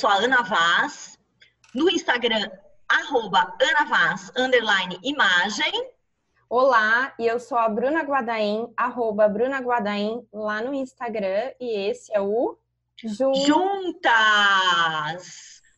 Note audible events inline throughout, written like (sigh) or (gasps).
sou a Ana Vaz. No Instagram, arroba Ana Vaz, underline imagem. Olá, e eu sou a Bruna Guadaim, arroba Bruna Guadaim, lá no Instagram. E esse é o Juntas!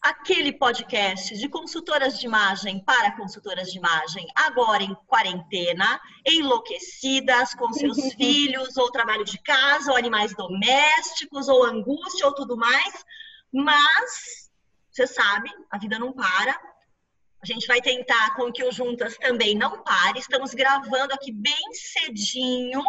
aquele podcast de consultoras de imagem para consultoras de imagem, agora em quarentena, enlouquecidas com seus (laughs) filhos, ou trabalho de casa, ou animais domésticos, ou angústia, ou tudo mais. Mas, você sabe, a vida não para. A gente vai tentar com que o Juntas também não pare. Estamos gravando aqui bem cedinho.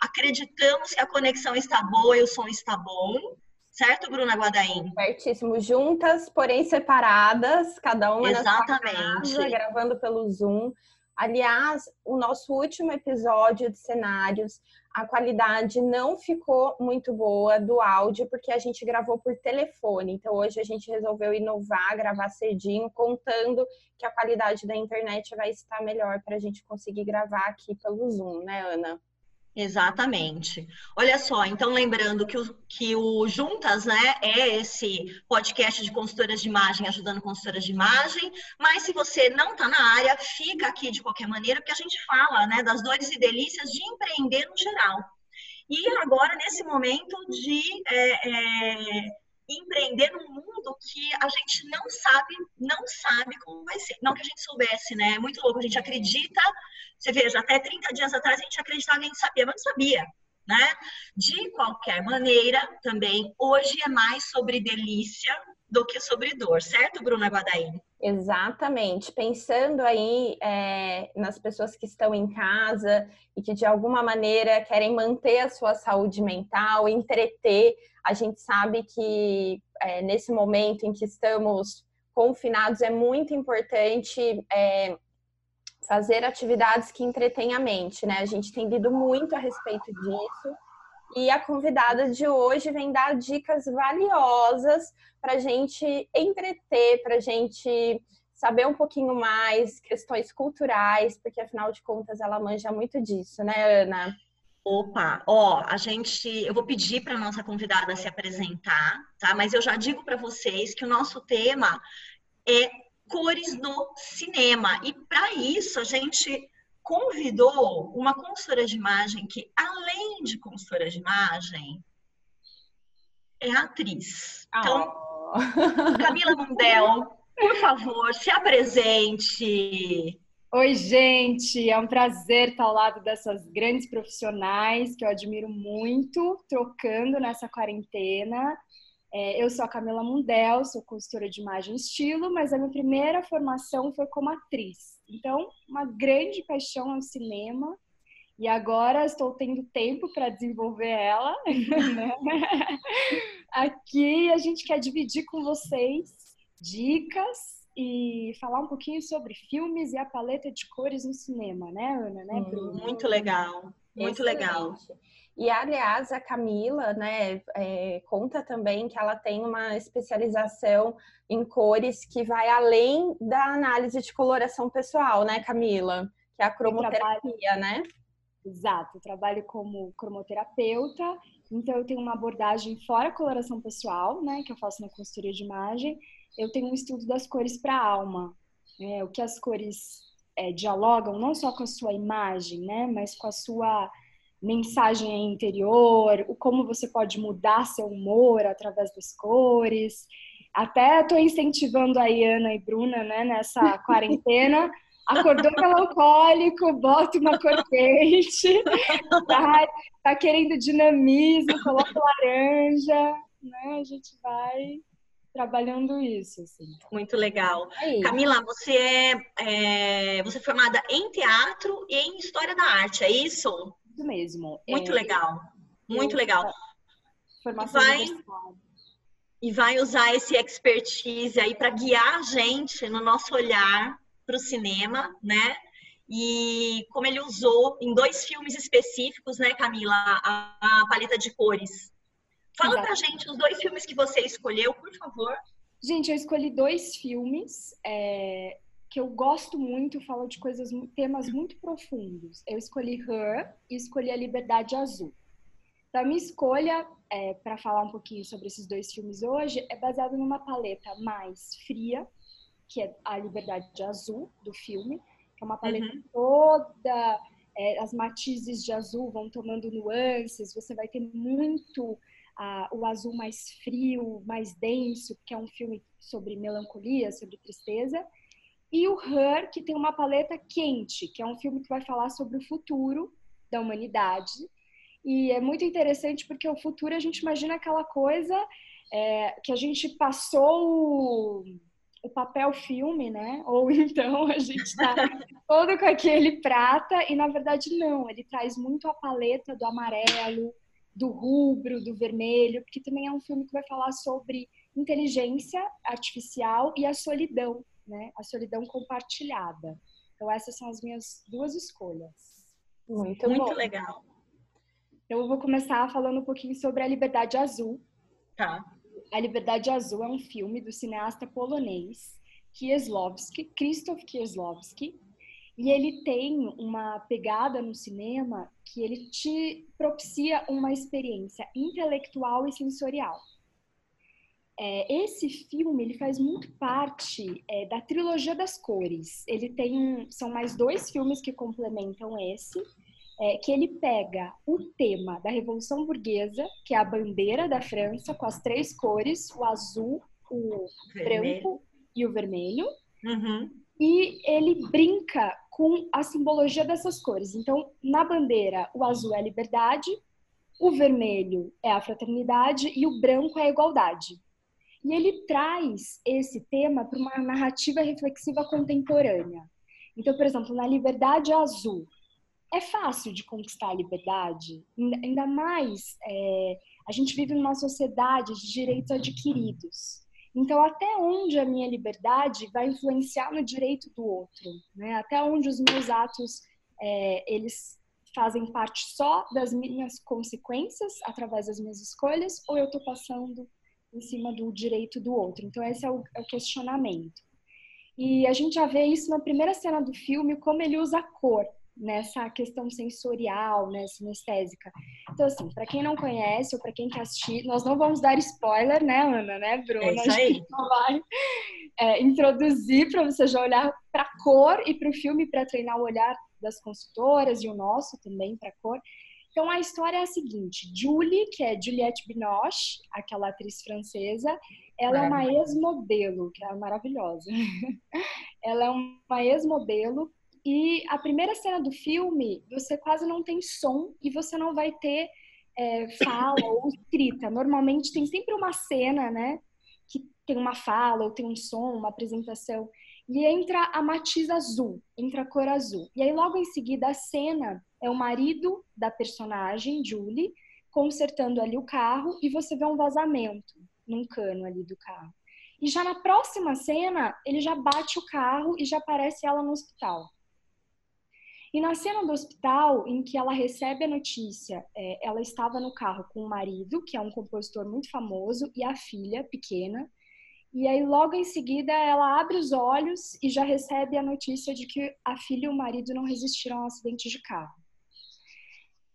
Acreditamos que a conexão está boa e o som está bom. Certo, Bruna Guadaim? Certíssimo. Juntas, porém separadas, cada uma Exatamente. na sua casa, gravando pelo Zoom. Aliás, o nosso último episódio de cenários, a qualidade não ficou muito boa do áudio, porque a gente gravou por telefone. Então, hoje a gente resolveu inovar, gravar cedinho, contando que a qualidade da internet vai estar melhor para a gente conseguir gravar aqui pelo Zoom, né, Ana? Exatamente. Olha só, então lembrando que o, que o Juntas, né, é esse podcast de consultoras de imagem ajudando consultoras de imagem, mas se você não está na área, fica aqui de qualquer maneira, porque a gente fala, né, das dores e delícias de empreender no geral. E agora, nesse momento de é, é, empreender num mundo que a gente não sabe, não sabe como vai ser. Não que a gente soubesse, né? É muito louco, a gente acredita. Você veja, até 30 dias atrás a gente acreditava que a gente sabia, mas não sabia, né? De qualquer maneira, também, hoje é mais sobre delícia do que sobre dor, certo, Bruna Guadaim? Exatamente. Pensando aí é, nas pessoas que estão em casa e que de alguma maneira querem manter a sua saúde mental, entreter, a gente sabe que é, nesse momento em que estamos confinados é muito importante é, fazer atividades que entretêm a mente, né? A gente tem lido muito a respeito disso. E a convidada de hoje vem dar dicas valiosas para gente entreter, para gente saber um pouquinho mais, questões culturais, porque afinal de contas ela manja muito disso, né, Ana? Opa, ó, a gente, eu vou pedir para nossa convidada se apresentar, tá? Mas eu já digo para vocês que o nosso tema é cores no cinema. E para isso a gente convidou uma consultora de imagem que, além de consultora de imagem, é atriz. Então, oh. Camila Mundel, por favor, se apresente. Oi, gente, é um prazer estar ao lado dessas grandes profissionais que eu admiro muito, trocando nessa quarentena. É, eu sou a Camila Mundel, sou consultora de imagem e estilo, mas a minha primeira formação foi como atriz. Então, uma grande paixão é o cinema. E agora estou tendo tempo para desenvolver ela. (laughs) Né? Aqui a gente quer dividir com vocês dicas e falar um pouquinho sobre filmes e a paleta de cores no cinema, né, Ana? Né, Bruno? Muito legal, muito Excelente. legal. E, aliás, a Camila, né, é, conta também que ela tem uma especialização em cores que vai além da análise de coloração pessoal, né, Camila? Que é a cromoterapia, né? Exato, eu trabalho como cromoterapeuta, então eu tenho uma abordagem fora coloração pessoal, né, que eu faço na consultoria de imagem. Eu tenho um estudo das cores para a alma, né, o que as cores é, dialogam não só com a sua imagem, né, mas com a sua mensagem interior, o como você pode mudar seu humor através das cores. Até estou incentivando a Ana e Bruna, né, nessa (laughs) quarentena. Acordou melancólico, bota uma cor quente, (laughs) tá, tá querendo dinamismo, coloca laranja, né? A gente vai trabalhando isso. Assim. Muito legal. É Camila, você é, é, você é formada em teatro e em história da arte, é isso? Isso mesmo. Muito é, legal. Muito legal. Formação vai, e vai usar esse expertise aí para guiar a gente no nosso olhar para o cinema, né? E como ele usou em dois filmes específicos, né, Camila, a, a paleta de cores. Fala Exato. pra gente os dois filmes que você escolheu, por favor. Gente, eu escolhi dois filmes. É, que eu gosto muito, fala de coisas, temas muito profundos. Eu escolhi Her e escolhi A Liberdade Azul. Então, a minha escolha é, para falar um pouquinho sobre esses dois filmes hoje é baseada numa paleta mais fria, que é a Liberdade Azul do filme, que é uma paleta uhum. toda é, as matizes de azul vão tomando nuances, você vai ter muito ah, o azul mais frio, mais denso, que é um filme sobre melancolia, sobre tristeza, e o Her, que tem uma paleta quente, que é um filme que vai falar sobre o futuro da humanidade. E é muito interessante porque o futuro a gente imagina aquela coisa é, que a gente passou o papel filme, né? Ou então a gente está todo com aquele prata e na verdade não, ele traz muito a paleta do amarelo, do rubro, do vermelho, porque também é um filme que vai falar sobre inteligência artificial e a solidão, né? A solidão compartilhada. Então essas são as minhas duas escolhas. Muito, muito legal. Então eu vou começar falando um pouquinho sobre a Liberdade Azul. Tá. A Liberdade Azul é um filme do cineasta polonês Kieslowski, Krzysztof Kieslowski, e ele tem uma pegada no cinema que ele te propicia uma experiência intelectual e sensorial. É, esse filme ele faz muito parte é, da trilogia das cores. Ele tem são mais dois filmes que complementam esse é, que ele pega o tema da Revolução Burguesa, que é a bandeira da França, com as três cores, o azul, o vermelho. branco e o vermelho, uhum. e ele brinca com a simbologia dessas cores. Então, na bandeira, o azul é a liberdade, o vermelho é a fraternidade e o branco é a igualdade. E ele traz esse tema para uma narrativa reflexiva contemporânea. Então, por exemplo, na Liberdade Azul, é fácil de conquistar a liberdade, ainda mais é, a gente vive numa sociedade de direitos adquiridos. Então, até onde a minha liberdade vai influenciar no direito do outro? Né? Até onde os meus atos é, eles fazem parte só das minhas consequências através das minhas escolhas ou eu estou passando em cima do direito do outro? Então, esse é o, é o questionamento. E a gente já vê isso na primeira cena do filme, como ele usa a cor nessa questão sensorial, né, sinestésica. Então, assim, para quem não conhece ou para quem quer assistir, nós não vamos dar spoiler, né, Ana, né, Bruna? É isso aí. A gente vai é, introduzir para você já olhar para a cor e para o filme para treinar o olhar das consultoras e o nosso também para a cor. Então, a história é a seguinte: Julie, que é Juliette Binoche, aquela atriz francesa, ela é uma ex-modelo, que é maravilhosa. (laughs) ela é uma ex-modelo e a primeira cena do filme, você quase não tem som e você não vai ter é, fala ou escrita. Normalmente tem sempre uma cena, né? Que tem uma fala ou tem um som, uma apresentação. E entra a matiz azul, entra a cor azul. E aí logo em seguida a cena é o marido da personagem, Julie, consertando ali o carro e você vê um vazamento num cano ali do carro. E já na próxima cena, ele já bate o carro e já aparece ela no hospital. E na cena do hospital, em que ela recebe a notícia, é, ela estava no carro com o marido, que é um compositor muito famoso, e a filha pequena. E aí, logo em seguida, ela abre os olhos e já recebe a notícia de que a filha e o marido não resistiram ao acidente de carro.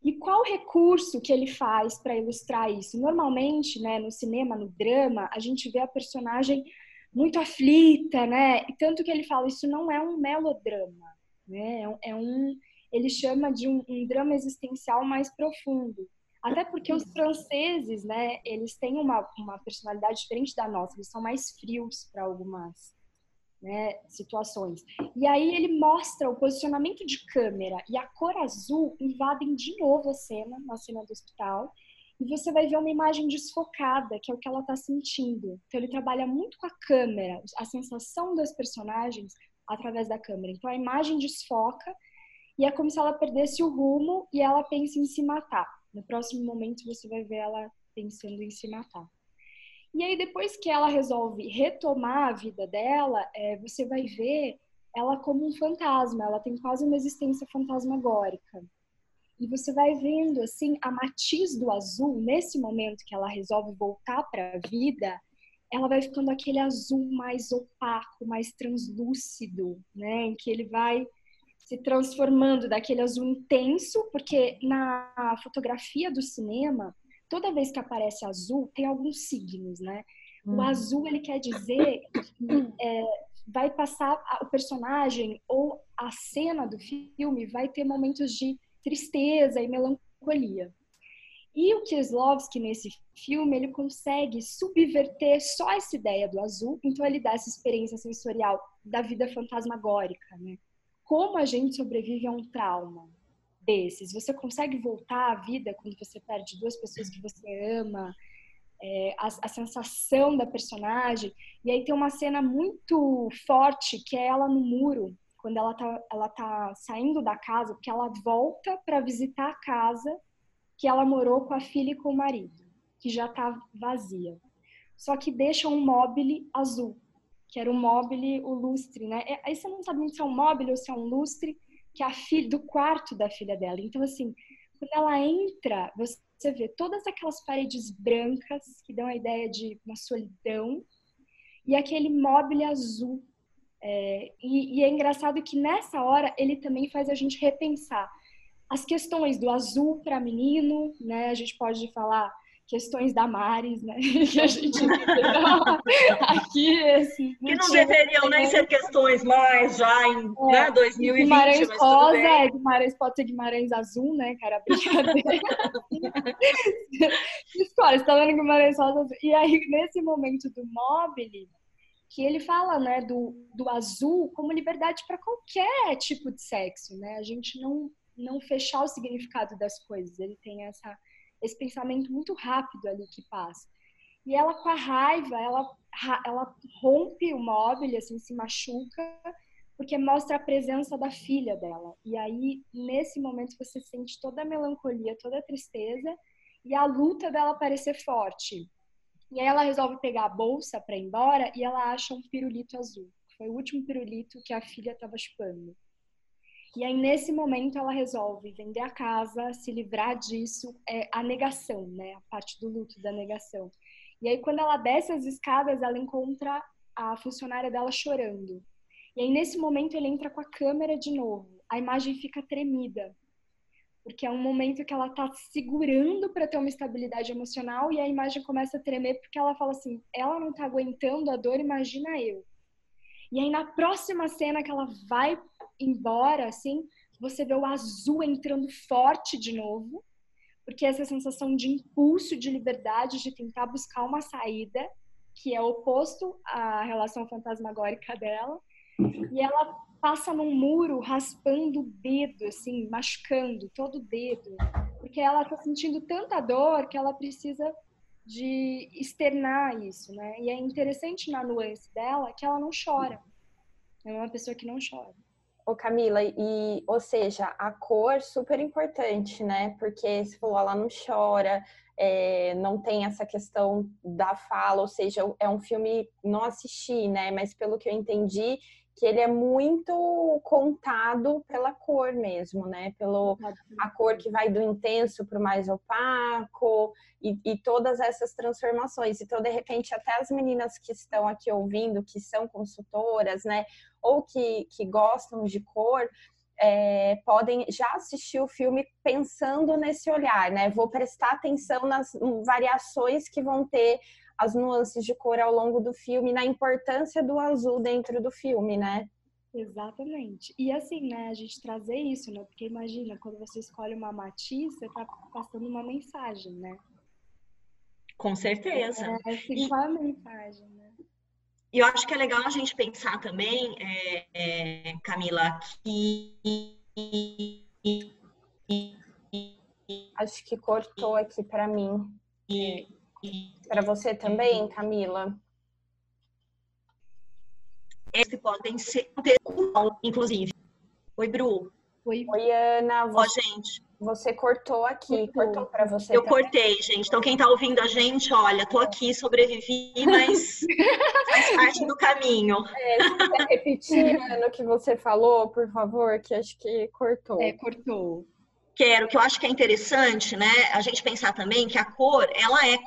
E qual recurso que ele faz para ilustrar isso? Normalmente, né, no cinema, no drama, a gente vê a personagem muito aflita, né? E tanto que ele fala, isso não é um melodrama né? É, é um, ele chama de um, um drama existencial mais profundo. Até porque os franceses, né, eles têm uma, uma personalidade diferente da nossa, eles são mais frios para algumas né, situações. E aí ele mostra o posicionamento de câmera e a cor azul invadem de novo a cena, na cena do hospital, e você vai ver uma imagem desfocada, que é o que ela está sentindo. Então ele trabalha muito com a câmera, a sensação das personagens através da câmera. Então a imagem desfoca e é como se ela perdesse o rumo e ela pensa em se matar. No próximo momento você vai ver ela pensando em se matar. E aí depois que ela resolve retomar a vida dela, é, você vai ver ela como um fantasma. Ela tem quase uma existência fantasmagórica. E você vai vendo assim a matiz do azul nesse momento que ela resolve voltar para a vida ela vai ficando aquele azul mais opaco, mais translúcido, né? Em que ele vai se transformando daquele azul intenso, porque na fotografia do cinema, toda vez que aparece azul, tem alguns signos, né? Hum. O azul, ele quer dizer que é, vai passar o personagem ou a cena do filme vai ter momentos de tristeza e melancolia. E o Kieslowski, nesse filme, ele consegue subverter só essa ideia do azul, então ele dá essa experiência sensorial da vida fantasmagórica, né? Como a gente sobrevive a um trauma desses? Você consegue voltar à vida quando você perde duas pessoas que você ama? É, a, a, sensação da personagem. E aí tem uma cena muito forte que é ela no muro, quando ela tá, ela tá saindo da casa, porque ela volta para visitar a casa que ela morou com a filha e com o marido, que já tá vazia. Só que deixa um mobile azul, que era um mobile, o lustre, né? É, aí você não sabe se é um mobile ou se é um lustre, que é a filha, do quarto da filha dela. Então, assim, quando ela entra, você vê todas aquelas paredes brancas que dão a ideia de uma solidão e aquele mobile azul. É, e, e é engraçado que nessa hora ele também faz a gente repensar as questões do azul para menino, né? A gente pode falar questões da Maris, né? (laughs) Que a gente aqui esse, que não deveriam nem ser questões mais já em é, né, 2020. Guimarães rosa, é, Guimarães pode ser Guimarães azul, né, cara? Brincadeira. (laughs) História, você tá vendo Guimarães rosa E aí, nesse momento do mobile, que ele fala, né, do, do azul como liberdade para qualquer tipo de sexo, né? A gente não não fechar o significado das coisas. Ele tem essa esse pensamento muito rápido ali que passa. E ela, com a raiva, ela, ela rompe o móvel, assim, se machuca, porque mostra a presença da filha dela. E aí, nesse momento, você sente toda a melancolia, toda a tristeza e a luta dela parecer forte. E aí ela resolve pegar a bolsa para ir embora e ela acha um pirulito azul. Foi o último pirulito que a filha estava chupando. E aí, nesse momento, ela resolve vender a casa, se livrar disso, é a negação, né? A parte do luto da negação. E aí, quando ela desce as escadas, ela encontra a funcionária dela chorando. E aí, nesse momento, ele entra com a câmera de novo. A imagem fica tremida, porque é um momento que ela tá segurando para ter uma estabilidade emocional e a imagem começa a tremer porque ela fala assim: ela não tá aguentando a dor, imagina eu. E aí, na próxima cena que ela vai embora, assim, você vê o azul entrando forte de novo, porque essa sensação de impulso, de liberdade, de tentar buscar uma saída, que é oposto à relação fantasmagórica dela, e ela passa num muro raspando o dedo, assim, machucando todo o dedo, porque ela tá sentindo tanta dor que ela precisa de externar isso, né? E é interessante na nuance dela que ela não chora. É uma pessoa que não chora. Ô Camila, e ou seja, a cor super importante, né? Porque você falou, ela não chora, é, não tem essa questão da fala, ou seja, é um filme não assisti, né? Mas pelo que eu entendi, que ele é muito contado pela cor mesmo, né? Pelo a cor que vai do intenso para o mais opaco e, e, todas essas transformações. Então, de repente, até as meninas que estão aqui ouvindo, que são consultoras, né? Ou que, que gostam de cor, é, podem já assistir o filme pensando nesse olhar, né? Vou prestar atenção nas variações que vão ter as nuances de cor ao longo do filme, na importância do azul dentro do filme, né? Exatamente. E assim, né, a gente trazer isso, né? Porque imagina, quando você escolhe uma matiz, você tá passando uma mensagem, né? Com certeza. É, assim, e, qual é a mensagem, né? E eu acho que é legal a gente pensar também, é, é, Camila, que. Acho que cortou aqui para mim. E, para você também, Camila? Esse podem ser, inclusive. Oi, Bru. Oi, Oi Ana. Você, Ó, gente. Você cortou aqui, cortou para você. Eu também. cortei, gente. Então, quem está ouvindo a gente, olha, tô aqui, sobrevivi, mas (laughs) faz parte do caminho. É, você repetir, Ana, o que você falou, por favor, que acho que cortou. É, cortou quero, que eu acho que é interessante, né, a gente pensar também que a cor, ela é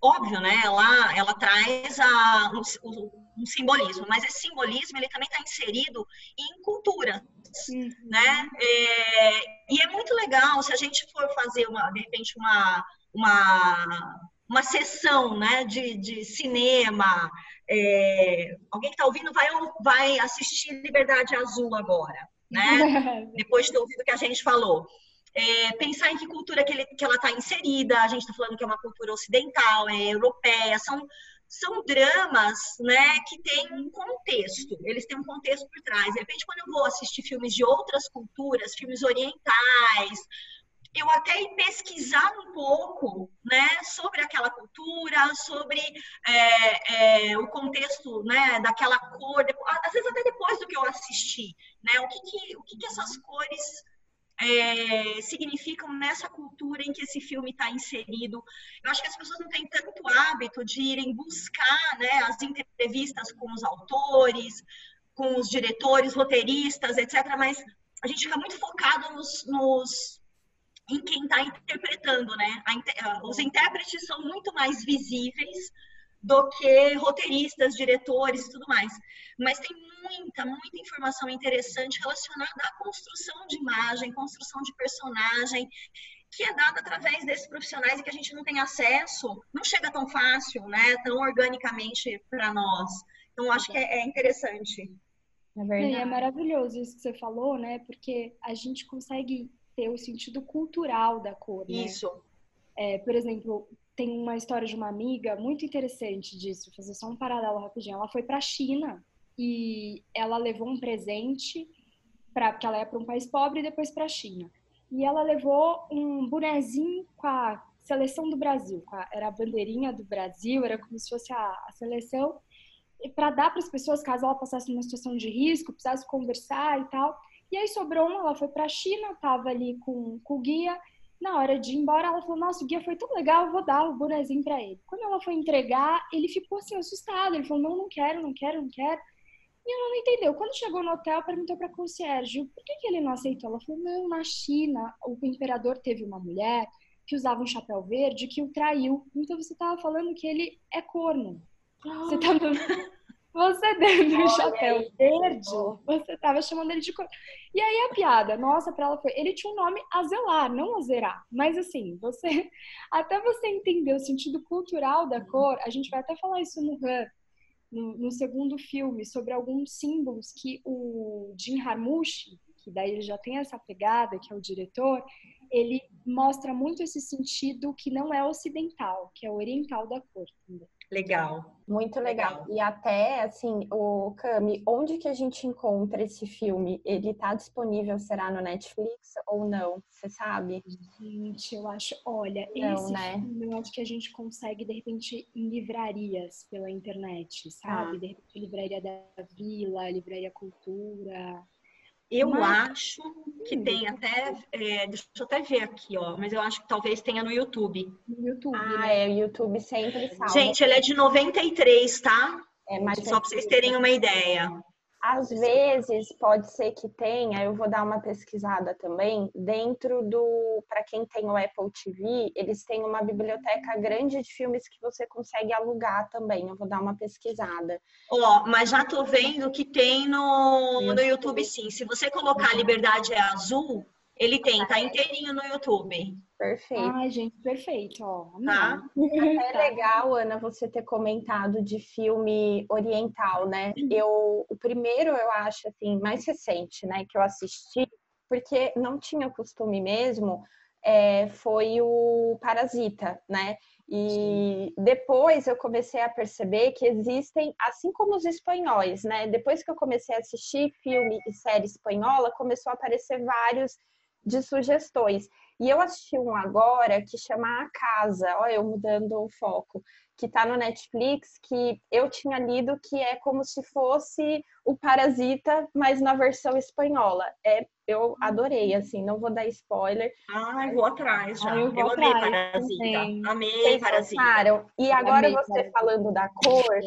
óbvio, né? Ela, ela traz a, um, um simbolismo, mas esse simbolismo ele também está inserido em cultura, uhum. né? É, e é muito legal se a gente for fazer uma, de repente uma uma, uma sessão, né, de, de cinema. É, alguém que está ouvindo vai vai assistir Liberdade Azul agora, né? (laughs) Depois de ter ouvido o que a gente falou é, pensar em que cultura que, ele, que ela está inserida. A gente está falando que é uma cultura ocidental, é europeia, são, são dramas né, que têm um contexto, eles têm um contexto por trás. De repente, quando eu vou assistir filmes de outras culturas, filmes orientais, eu até ir pesquisar um pouco né, sobre aquela cultura, sobre é, é, o contexto né, daquela cor, às vezes até depois do que eu assisti, né, o que, que, o que, que essas cores é, significam nessa cultura em que esse filme está inserido. Eu acho que as pessoas não têm tanto hábito de irem buscar né, as entrevistas com os autores, com os diretores, roteiristas, etc. Mas a gente fica muito focado nos, nos em quem está interpretando, né? os intérpretes são muito mais visíveis do que roteiristas, diretores e tudo mais. Mas tem muita, muita informação interessante relacionada à construção de imagem, construção de personagem, que é dada através desses profissionais e que a gente não tem acesso, não chega tão fácil, né, tão organicamente para nós. Então, acho que é, é interessante. É, verdade. é maravilhoso isso que você falou, né, porque a gente consegue ter o sentido cultural da cor, né? Isso. É, por exemplo, tem uma história de uma amiga muito interessante disso, fazer só um paralelo rapidinho. Ela foi para a China e ela levou um presente para porque ela ia para um país pobre e depois para a China. E ela levou um bonezinho com a seleção do Brasil, a, era a bandeirinha do Brasil, era como se fosse a, a seleção e para dar para as pessoas caso ela passasse numa situação de risco, precisasse conversar e tal. E aí sobrou uma, ela foi para a China, estava ali com, com o guia na hora de ir embora, ela falou: Nossa, o guia foi tão legal, eu vou dar o bonezinho para ele. Quando ela foi entregar, ele ficou assim, assustado. Ele falou: Não, não quero, não quero, não quero. E ela não entendeu. Quando chegou no hotel, perguntou para a concierge: Por que, que ele não aceitou? Ela falou: Não, na China, o imperador teve uma mulher que usava um chapéu verde que o traiu. Então você estava falando que ele é corno. Você (gasps) estava. Você dando um chapéu verde, você tava chamando ele de cor. E aí a piada, nossa, para ela foi, ele tinha um nome Azelar, não Azerar. Mas assim, você (laughs) até você entender o sentido cultural da cor, a gente vai até falar isso no no, no segundo filme, sobre alguns símbolos que o Jim Harmushi, que daí ele já tem essa pegada, que é o diretor, ele mostra muito esse sentido que não é ocidental, que é oriental da cor também. Legal. Muito legal. legal. E até, assim, o Cami, onde que a gente encontra esse filme? Ele tá disponível, será no Netflix ou não? Você sabe? Gente, eu acho, olha, não, esse né? filme eu acho que a gente consegue, de repente, em livrarias pela internet, sabe? Ah. De repente, livraria da Vila, livraria Cultura. Eu mas... acho que tem até. É, deixa eu até ver aqui, ó. Mas eu acho que talvez tenha no YouTube. No YouTube. Ah, né? é, o YouTube sempre salva. Gente, ele é de 93, tá? É, mas Só é para vocês terem uma ideia. Às vezes pode ser que tenha, eu vou dar uma pesquisada também, dentro do, para quem tem o Apple TV, eles têm uma biblioteca grande de filmes que você consegue alugar também. Eu vou dar uma pesquisada. Ó, oh, mas já tô vendo que tem no, no YouTube sim. Se você colocar Liberdade é Azul, ele tem, tá inteirinho no YouTube. Perfeito. Ai, gente, perfeito, ó. Tá? É legal, Ana, você ter comentado de filme oriental, né? Eu, o primeiro, eu acho, assim, mais recente, né, que eu assisti, porque não tinha costume mesmo, é, foi o Parasita, né? E depois eu comecei a perceber que existem, assim como os espanhóis, né? Depois que eu comecei a assistir filme e série espanhola, começou a aparecer vários de sugestões. E eu assisti um agora que chama A Casa, olha eu mudando o foco, que está no Netflix, que eu tinha lido que é como se fosse o Parasita, mas na versão espanhola. É, eu adorei, assim, não vou dar spoiler. Ai, vou atrás já. eu, eu amei Parasita. Também. Amei Vocês Parasita. Gostaram? E agora amei, você parasita. falando da cor,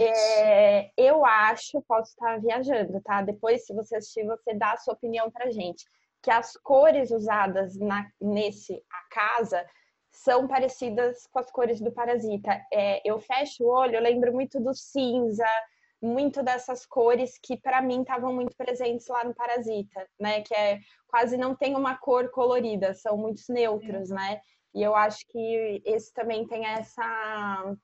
é, eu acho, posso estar viajando, tá? Depois, se você assistir, você dá a sua opinião pra gente que as cores usadas na, nesse a casa são parecidas com as cores do Parasita. É, eu fecho o olho, eu lembro muito do cinza, muito dessas cores que para mim estavam muito presentes lá no Parasita, né? Que é quase não tem uma cor colorida, são muitos neutros, né? E eu acho que esse também tem essa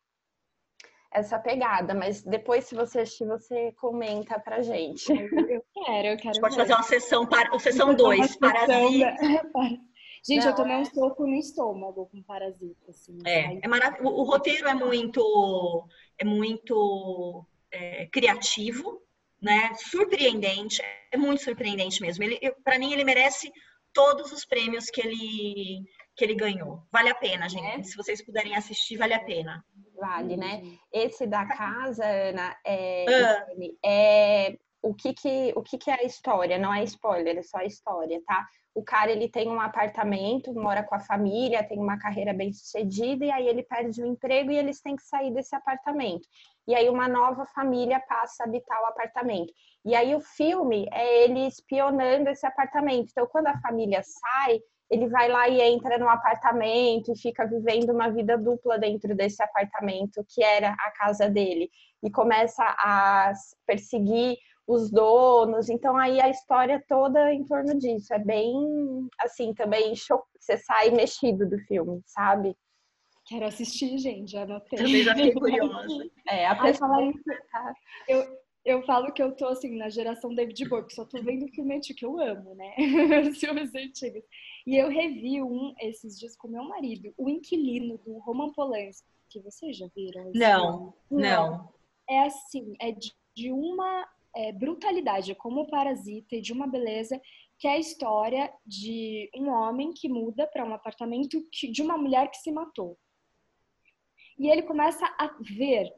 essa pegada, mas depois se você assistir, você comenta pra gente. Eu quero, eu quero. A gente pode fazer uma sessão para sessão 2, Parasita. (laughs) Gente, não, eu tomei um soco no estômago com parasita. Assim, é, é marav o, o, roteiro é muito, é muito é, criativo, né? Surpreendente, é muito surpreendente mesmo. Ele, para mim, ele merece todos os prêmios que ele que ele ganhou. Vale a pena, gente. É. Se vocês puderem assistir, vale a pena. Vale, né? Esse da casa, Ana, é, ah. é o que que o que que é a história? Não é spoiler, é só a história, tá? o cara ele tem um apartamento, mora com a família, tem uma carreira bem sucedida e aí ele perde o emprego e eles têm que sair desse apartamento. E aí uma nova família passa a habitar o apartamento. E aí o filme é ele espionando esse apartamento. Então quando a família sai, ele vai lá e entra no apartamento e fica vivendo uma vida dupla dentro desse apartamento que era a casa dele e começa a perseguir os donos. Então aí a história toda em torno disso é bem assim também você sai mexido do filme, sabe? Quero assistir, gente, já anotei. Também já fiquei curiosa. (laughs) É, a pessoa isso, eu, eu falo que eu tô assim na geração David Bowie, só tô vendo filme antigo que eu amo, né? (laughs) Filmes antigos. E eu revi um esses dias com meu marido, O Inquilino do Roman Polanski, que vocês já viram? Não, não. É assim, é de, de uma é, brutalidade, como parasita e de uma beleza, que é a história de um homem que muda para um apartamento de uma mulher que se matou. E ele começa a ver,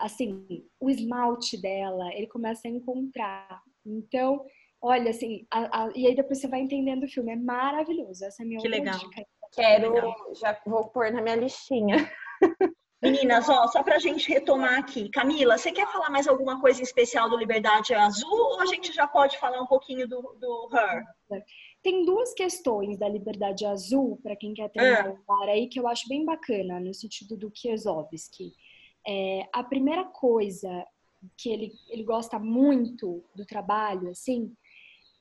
assim, o esmalte dela, ele começa a encontrar. Então, olha, assim, a, a, e aí depois você vai entendendo o filme. É maravilhoso. Essa é a minha que legal. dica. Quero, já vou pôr na minha listinha. (laughs) Meninas, ó, só para a gente retomar aqui. Camila, você quer falar mais alguma coisa especial do Liberdade Azul ou a gente já pode falar um pouquinho do, do Her? Tem duas questões da Liberdade Azul, para quem quer treinar é. o aí, que eu acho bem bacana, no sentido do Kiesowski. É, a primeira coisa que ele, ele gosta muito do trabalho, assim,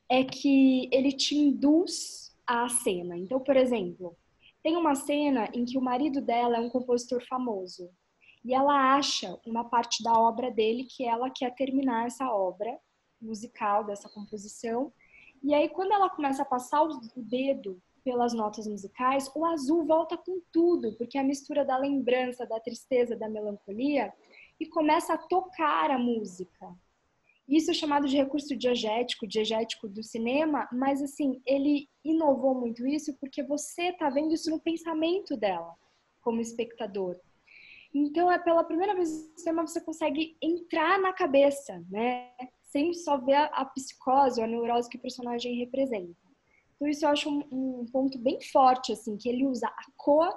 é que ele te induz à cena. Então, por exemplo, tem uma cena em que o marido dela é um compositor famoso e ela acha uma parte da obra dele que ela quer terminar essa obra musical dessa composição. E aí quando ela começa a passar o dedo pelas notas musicais, o azul volta com tudo, porque é a mistura da lembrança, da tristeza, da melancolia e começa a tocar a música. Isso é chamado de recurso diegético, diegético do cinema, mas assim, ele inovou muito isso porque você está vendo isso no pensamento dela, como espectador. Então, é pela primeira vez no cinema você consegue entrar na cabeça, né? Sem só ver a, psicose ou a neurose que o personagem representa. Então, isso eu acho um, um ponto bem forte, assim, que ele usa a cor,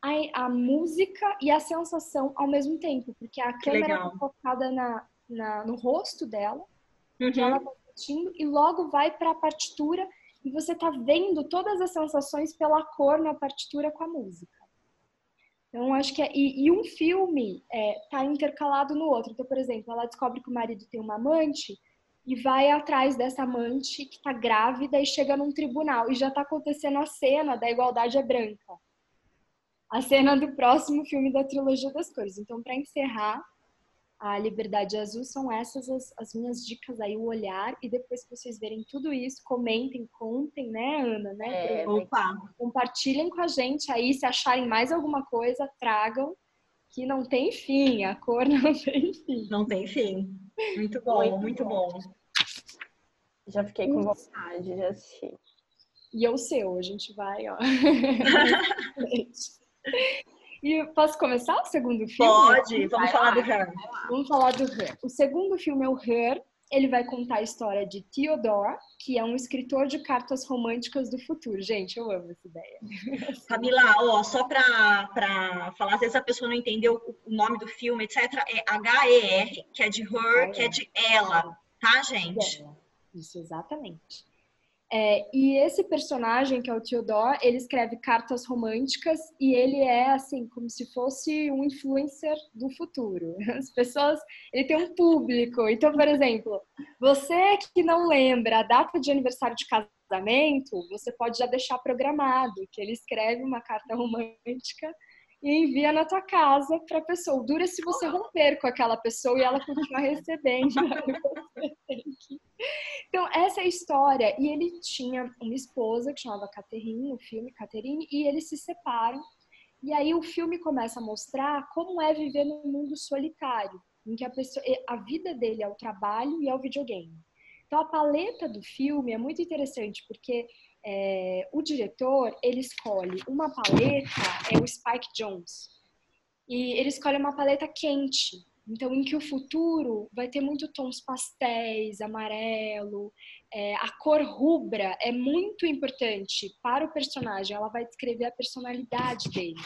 a, a música e a sensação ao mesmo tempo, porque a câmera está focada na, na, no rosto dela, uhum. ela está sentindo, e logo vai para a partitura e você está vendo todas as sensações pela cor na partitura com a música. Então, acho que é. E, e um filme está é, tá intercalado no outro. Então, por exemplo, ela descobre que o marido tem uma amante e vai atrás dessa amante que está grávida e chega num tribunal. E já está acontecendo a cena da igualdade é branca. A cena do próximo filme da trilogia das cores. Então, para encerrar, a Liberdade Azul são essas as, as, minhas dicas aí, o olhar, e depois que vocês verem tudo isso, comentem, contem, né, Ana, né? É, opa. Compartilhem com a gente aí, se acharem mais alguma coisa, tragam, que não tem fim, a cor (laughs) não tem fim. Não tem fim. Muito bom, muito, muito bom. bom. Já fiquei com vontade de assistir. E eu seu, a gente vai, ó. (laughs) E posso começar o segundo filme? Pode, vamos falar do Her. Vamos falar do Her. O segundo filme é o Her. Ele vai contar a história de Theodore, que é um escritor de cartas românticas do futuro. Gente, eu amo essa ideia. (laughs) Camila, ó, só para falar, às vezes a pessoa não entendeu o nome do filme, etc. É H-E-R, que é de Her, que é de ela, tá, gente? Isso, exatamente. É, e esse personagem, que é o Theodore, ele escreve cartas românticas e ele é, assim, como se fosse um influencer do futuro. (laughs) As pessoas, ele tem um público. Então, por exemplo, você que não lembra a data de aniversário de casamento, você pode já deixar programado que ele escreve uma carta romântica e envia na tua casa para a pessoa. Dura se você romper com aquela pessoa e ela continuar recebendo. (laughs) então, essa é a história. E ele tinha uma esposa que chamava Catherine, no filme Catherine, e eles se separam. E aí o filme começa a mostrar como é viver num mundo solitário, em que a pessoa, a vida dele é o trabalho e é o videogame. Então a paleta do filme é muito interessante porque é, o diretor ele escolhe uma paleta, é o Spike Jones, e ele escolhe uma paleta quente, então, em que o futuro vai ter muito tons pastéis, amarelo, é, a cor rubra é muito importante para o personagem, ela vai descrever a personalidade dele.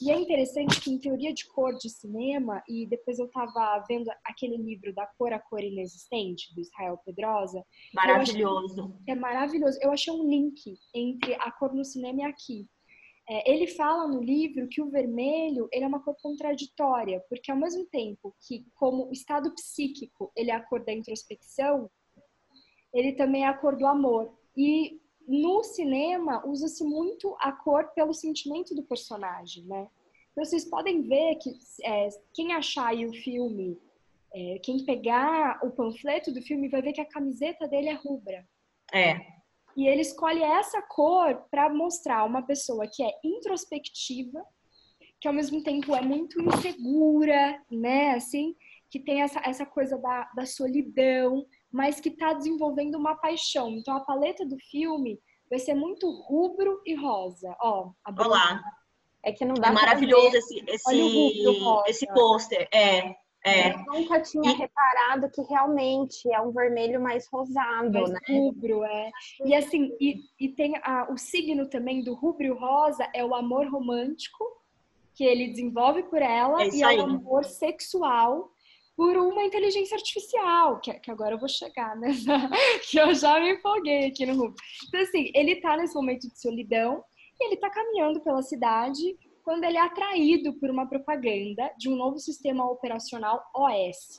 E é interessante que, em teoria de cor de cinema, e depois eu estava vendo aquele livro da Cor a Cor Inexistente, do Israel Pedrosa. Maravilhoso. é maravilhoso. Eu achei um link entre a cor no cinema e aqui. É, ele fala no livro que o vermelho ele é uma cor contraditória, porque ao mesmo tempo que, como estado psíquico, ele é a cor da introspecção, ele também é a cor do amor. E no cinema usa-se muito a cor pelo sentimento do personagem, né? Então vocês podem ver que é, quem achar o filme, é, quem pegar o panfleto do filme vai ver que a camiseta dele é rubra. É. E ele escolhe essa cor para mostrar uma pessoa que é introspectiva, que ao mesmo tempo é muito insegura, né? Assim, que tem essa, essa coisa da, da solidão, mas que está desenvolvendo uma paixão. Então a paleta do filme vai ser muito rubro e rosa. Ó, Olá. É que não dá é maravilhoso esse esse, esse pôster. É. É. Eu nunca tinha e... reparado que realmente é um vermelho mais rosado, mais né? Rubro, é. E assim, e, e tem a, o signo também do rubro rosa é o amor romântico que ele desenvolve por ela é e é o amor sexual por uma inteligência artificial, que, que agora eu vou chegar nessa, (laughs) que eu já me empolguei aqui no rubro. Então assim, ele tá nesse momento de solidão e ele tá caminhando pela cidade quando ele é atraído por uma propaganda de um novo sistema operacional OS.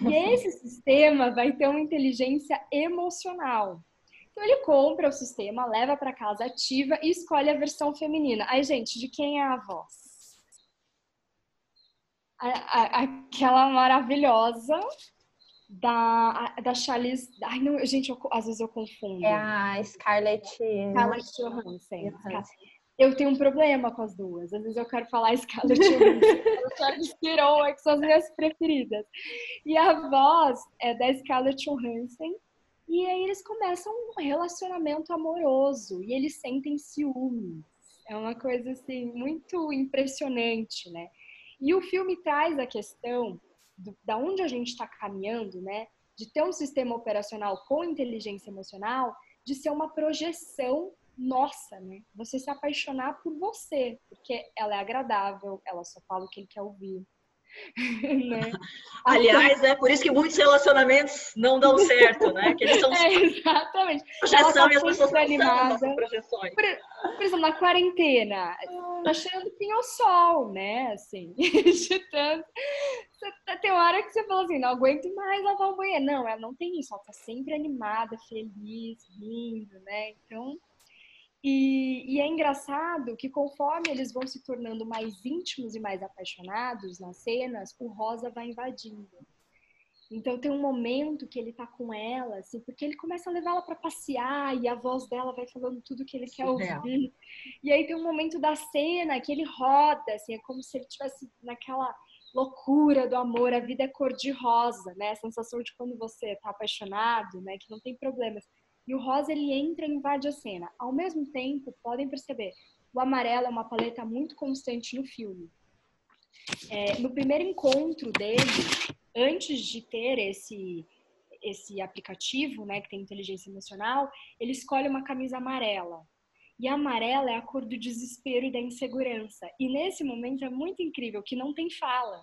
E esse (laughs) sistema vai ter uma inteligência emocional. Então ele compra o sistema, leva para casa, ativa e escolhe a versão feminina. Aí, gente, de quem é a voz? A, a, aquela maravilhosa da, da Charlize. Ai, não, gente, eu, às vezes eu confundo. É a Scarlett. Scarlett Johansson. Johansson eu tenho um problema com as duas. Às vezes eu quero falar Scarlett Johansson, Charlize Theron, é que são as minhas preferidas. E a voz é da Scarlett Johansson. E aí eles começam um relacionamento amoroso e eles sentem ciúmes. É uma coisa assim muito impressionante, né? E o filme traz a questão do, da onde a gente está caminhando, né? De ter um sistema operacional com inteligência emocional, de ser uma projeção nossa, né? Você se apaixonar por você, porque ela é agradável, ela só fala o que ele quer ouvir. (laughs) né? (laughs) Aliás, é por isso que muitos relacionamentos não dão certo, né? Que eles são (laughs) é, exatamente. projeção tá e as pessoas animadas. projeções. Por, por, exemplo, na quarentena, tá cheirando pinho-sol, né? Assim, de tanto. Tá, tem hora que você fala assim, não aguento mais lavar o banheiro. Não, ela não tem isso, ela tá sempre animada, feliz, rindo, né? Então, e, e, é engraçado que conforme eles vão se tornando mais íntimos e mais apaixonados nas cenas, o Rosa vai invadindo. Então tem um momento que ele tá com ela, assim, porque ele começa a levá-la para passear e a voz dela vai falando tudo que ele quer ouvir. E aí tem um momento da cena que ele roda, assim, é como se ele estivesse naquela loucura do amor, a vida é cor de rosa, né? A sensação de quando você tá apaixonado, né, que não tem problemas. E o rosa ele entra e invade a cena. Ao mesmo tempo, podem perceber, o amarelo é uma paleta muito constante no filme. É, no primeiro encontro dele, antes de ter esse esse aplicativo, né, que tem inteligência emocional, ele escolhe uma camisa amarela. E a amarela é a cor do desespero e da insegurança. E nesse momento é muito incrível que não tem fala.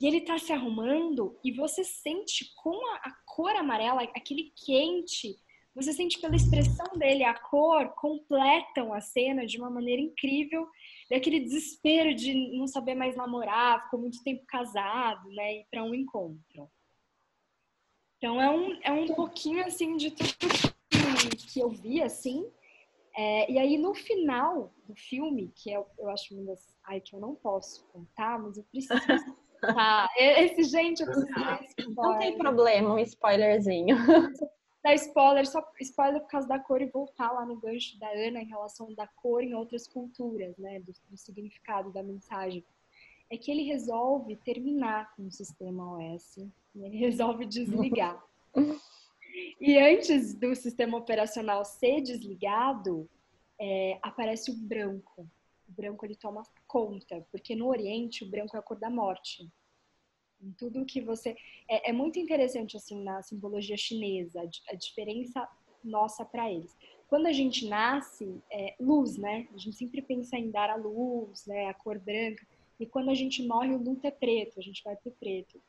E ele tá se arrumando e você sente com a, a cor amarela, aquele quente, você sente pela expressão dele, a cor, completam a cena de uma maneira incrível. E aquele desespero de não saber mais namorar, ficou muito tempo casado, né? E para um encontro. Então é um, é um pouquinho assim de tudo que, que eu vi, assim. É, e aí no final do filme, que é, eu acho uma das. Ai, que eu não posso contar, mas eu preciso. (laughs) Tá, esse gente, eu preciso Não tem problema, um spoilerzinho. (laughs) dar spoiler, só spoiler por causa da cor e voltar lá no gancho da Ana em relação da cor em outras culturas, né, do, do significado da mensagem. É que ele resolve terminar com o sistema OS ele (laughs) resolve desligar. e antes do sistema operacional ser desligado, é, aparece o branco. O branco ele toma conta, porque no Oriente o branco é a cor da morte. Em tudo que você. É, é, muito interessante, assim, na simbologia chinesa, a diferença nossa para eles. Quando a gente nasce, é luz, né? A gente sempre pensa em dar a luz, né? A cor branca. E quando a gente morre, o luto é preto, a gente vai pro preto.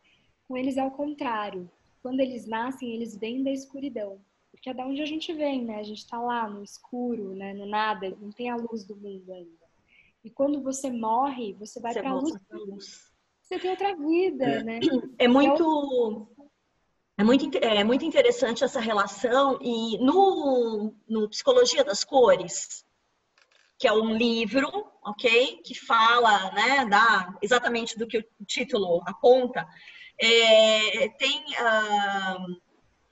Com eles é o contrário. Quando eles nascem, eles vêm da escuridão. Porque é da onde a gente vem, né? A gente tá lá no escuro, né? No nada, não tem a luz do mundo ainda. E quando você morre, você vai para a luz. Você tem outra vida, é. né? É muito. É muito, é muito interessante essa relação e no, no Psicologia das Cores, que é um livro, ok, que fala, né, da, exatamente do que o título aponta, é, tem uh,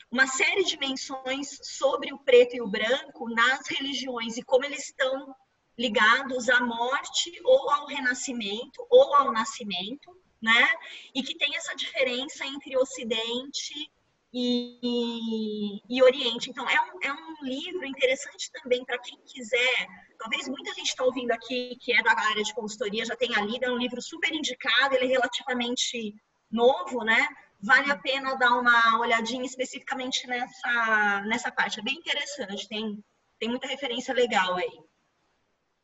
uma série de menções sobre o preto e o branco nas religiões e como eles estão ligados à morte ou ao renascimento ou ao nascimento, né? E que tem essa diferença entre Ocidente e, e, Oriente. Então, é um, é um livro interessante também para quem quiser. Talvez muita gente está ouvindo aqui que é da área de consultoria já tenha lido. É um livro super indicado, ele é relativamente novo, né? Vale a pena dar uma olhadinha especificamente nessa, nessa parte. É bem interessante, tem, tem muita referência legal aí.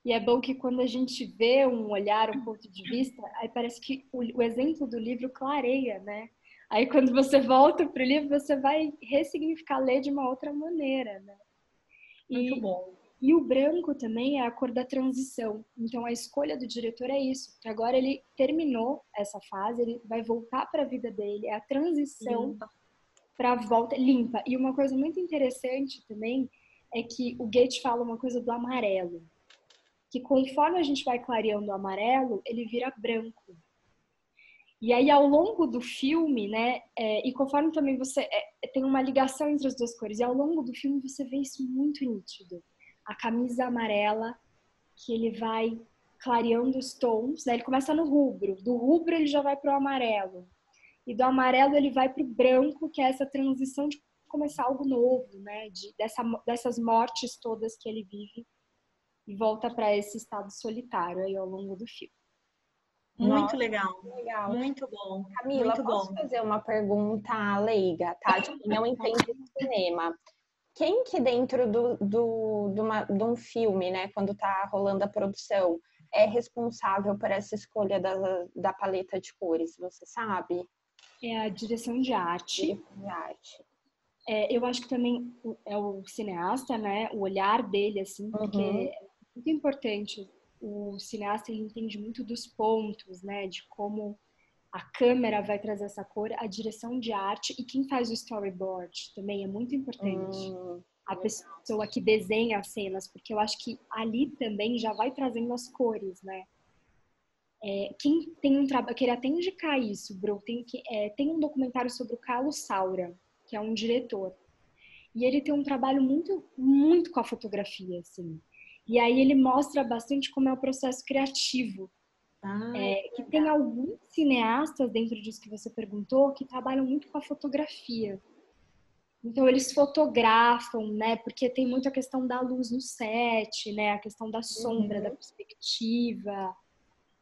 E é bom que quando a gente vê um olhar, um ponto de vista, aí parece que o, o exemplo do livro clareia, né? Aí quando você volta para o livro, você vai ressignificar, ler de uma outra maneira, né? E, Muito bom. E o branco também é a cor da transição. Então a escolha do diretor é isso. Que agora ele terminou essa fase, ele vai voltar para a vida dele, é a transição para a volta limpa. E uma coisa muito interessante também é que o Gate fala uma coisa do amarelo que conforme a gente vai clareando o amarelo, ele vira branco. E aí, ao longo do filme, né, é, e conforme também você é, tem uma ligação entre as duas cores, e ao longo do filme você vê isso muito nítido. A camisa amarela, que ele vai clareando os tons, né, ele começa no rubro, do rubro ele já vai para o amarelo, e do amarelo ele vai para o branco, que é essa transição de começar algo novo, né, de, dessa, dessas mortes todas que ele vive e volta para esse estado solitário aí ao longo do filme. Muito Nossa, legal. legal. Muito bom. Camila, muito posso bom. fazer uma pergunta leiga, tá? Quem (laughs) não entende de cinema. Quem que dentro do, do, de, uma, de um filme, né, quando tá rolando a produção, é responsável por essa escolha da, da paleta de cores, você sabe? É a direção de arte. Direção de arte. É, eu acho que também é o cineasta, né? O olhar dele, assim, porque uhum muito importante. O cineasta ele entende muito dos pontos, né? De como a câmera vai trazer essa cor, a direção de arte e quem faz o storyboard também é muito importante. Hum, a pessoa que desenha as cenas, porque eu acho que ali também já vai trazendo as cores, né? É, quem tem um trabalho, queria até indicar isso, Bro, tem, que, é, tem um documentário sobre o Carlos Saura, que é um diretor. E ele tem um trabalho muito, muito com a fotografia, assim. E aí ele mostra bastante como é o processo criativo. Ah, é, que tem alguns cineastas dentro disso que você perguntou que trabalham muito com a fotografia. Então eles fotografam, né? Porque tem muito a questão da luz no set, né? A questão da sombra, uhum. da perspectiva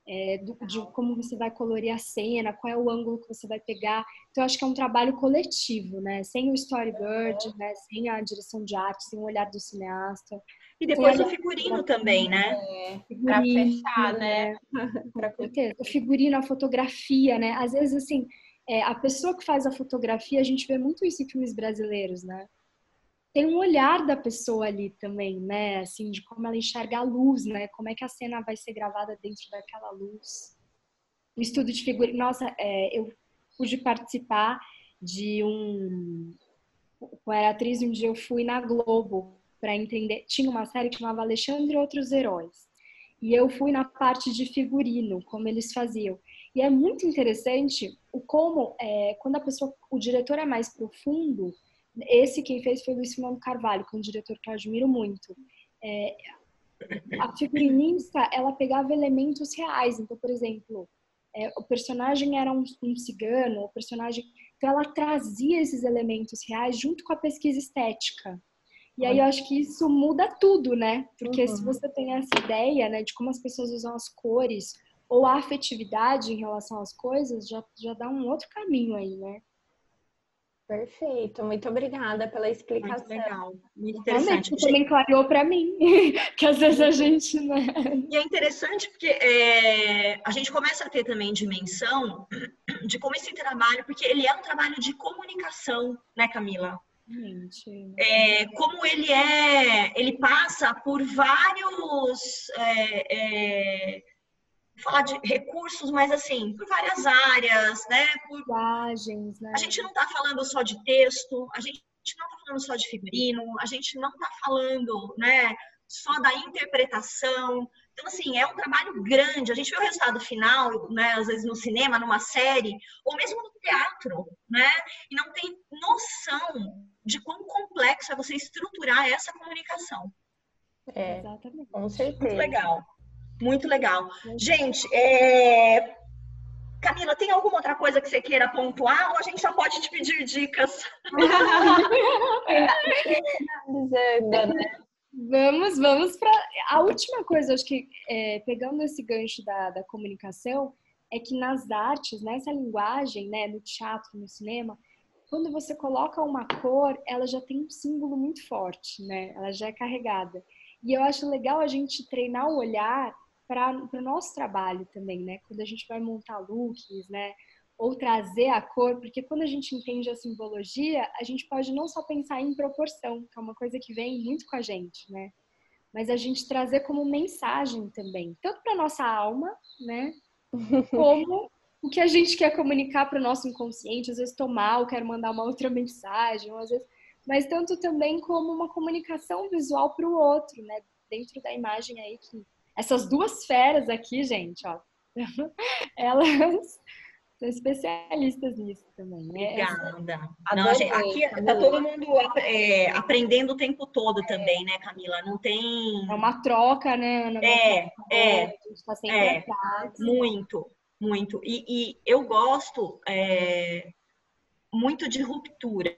é, do, de como você vai colorir a cena, qual é o ângulo que você vai pegar. Então, acho que é um trabalho coletivo, né? Sem o storyboard, né? Sem a direção de arte, sem o olhar do cineasta. E depois o figurino também, né? É, para fechar, né? (laughs) Para O figurino, a fotografia, né? Às vezes, assim, é, a pessoa que faz a fotografia, a gente vê muito isso em filmes brasileiros, né? tem um olhar da pessoa ali também, né? Assim, de como ela enxerga a luz, né? Como é que a cena vai ser gravada dentro daquela luz. O estudo de figura, nossa, é, eu pude participar de um com a atriz um dia eu fui na Globo para entender, tinha uma série que chamava Alexandre e outros heróis. E eu fui na parte de figurino, como eles faziam. E é muito interessante o como, é, quando a pessoa, o diretor é mais profundo, esse quem fez foi o Luiz Fernando Carvalho, que é um diretor que eu admiro muito. É, a figurinista, ela pegava elementos reais. Então, por exemplo, é, o personagem era um, um cigano, o personagem... Então, ela trazia esses elementos reais junto com a pesquisa estética. E aí eu acho que isso muda tudo, né? Porque uhum. se você tem essa ideia, né, de como as pessoas usam as cores ou a afetividade em relação às coisas, já, já dá um outro caminho aí, né? Perfeito, muito obrigada pela explicação. Muito legal, muito interessante. Realmente, também clareou para mim, (laughs) que às vezes a gente não é. E é interessante porque é, a gente começa a ter também dimensão de como esse trabalho, porque ele é um trabalho de comunicação, né, Camila? É, como ele é, ele passa por vários, é, é, falar de recursos, mas assim, por várias áreas, né? Por linguagens, né? A gente não está falando só de texto, a gente não está falando só de figurino, a gente não está falando, né? Só da interpretação. Então, assim, é um trabalho grande. A gente vê o resultado final, né? Às vezes no cinema, numa série, ou mesmo no teatro, né? E não tem noção de quão complexo é você estruturar essa comunicação. É, Exatamente. com certeza. Muito legal. Muito legal. Gente, é... Camila, tem alguma outra coisa que você queira pontuar ou a gente já pode te pedir dicas? (laughs) vamos, vamos para a última coisa, acho que é, pegando esse gancho da, da comunicação, é que nas artes, nessa linguagem, né, no teatro, no cinema, quando você coloca uma cor, ela já tem um símbolo muito forte, né? Ela já é carregada. E eu acho legal a gente treinar o olhar para o nosso trabalho também, né? Quando a gente vai montar looks, né? Ou trazer a cor, porque quando a gente entende a simbologia, a gente pode não só pensar em proporção, que é uma coisa que vem muito com a gente, né? Mas a gente trazer como mensagem também, tanto para nossa alma, né? (laughs) Como o que a gente quer comunicar para o nosso inconsciente. Às vezes estou mal, quero mandar uma outra mensagem, às vezes... mas tanto também como uma comunicação visual para o outro, né? Dentro da imagem aí que essas duas feras aqui, gente, ó, (laughs) elas são especialistas nisso também. Né? Obrigada. Não, gente, aqui está todo mundo é, aprendendo o tempo todo é. também, né, Camila? Não tem. É uma troca, né? Ana? É, é. A gente está sempre é, atrás. Muito muito. E, e eu gosto é, muito de ruptura.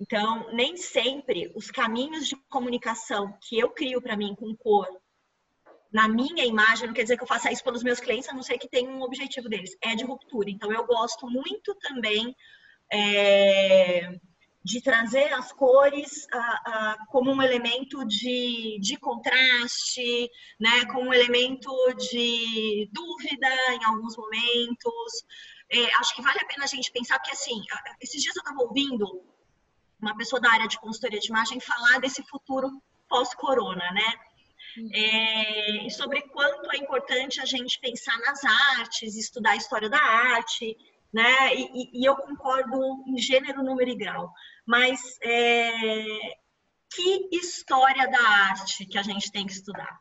Então, nem sempre os caminhos de comunicação que eu crio para mim com cor, na minha imagem, não quer dizer que eu faça isso pelos meus clientes, a não ser que tenha um objetivo deles, é de ruptura. Então, eu gosto muito também é, de trazer as cores como um elemento de, de contraste, né, como um elemento de dúvida em alguns momentos. É, acho que vale a pena a gente pensar, porque assim, esses dias eu estava ouvindo uma pessoa da área de consultoria de imagem falar desse futuro pós-corona, né? É, e sobre quanto é importante a gente pensar nas artes, estudar a história da arte, né? E, e, eu concordo em gênero, número e grau. Mas é, que história da arte que a gente tem que estudar?